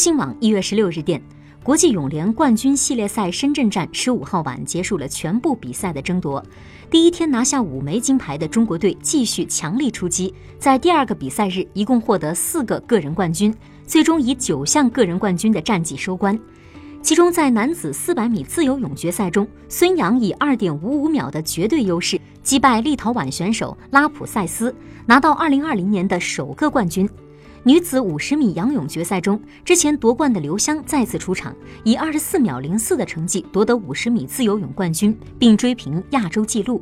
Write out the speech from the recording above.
新网一月十六日电，国际泳联冠军系列赛深圳站十五号晚结束了全部比赛的争夺。第一天拿下五枚金牌的中国队继续强力出击，在第二个比赛日一共获得四个个人冠军，最终以九项个人冠军的战绩收官。其中，在男子四百米自由泳决赛中，孙杨以二点五五秒的绝对优势击败立陶宛选手拉普塞斯，拿到二零二零年的首个冠军。女子五十米仰泳决赛中，之前夺冠的刘湘再次出场，以二十四秒零四的成绩夺得五十米自由泳冠军，并追平亚洲纪录。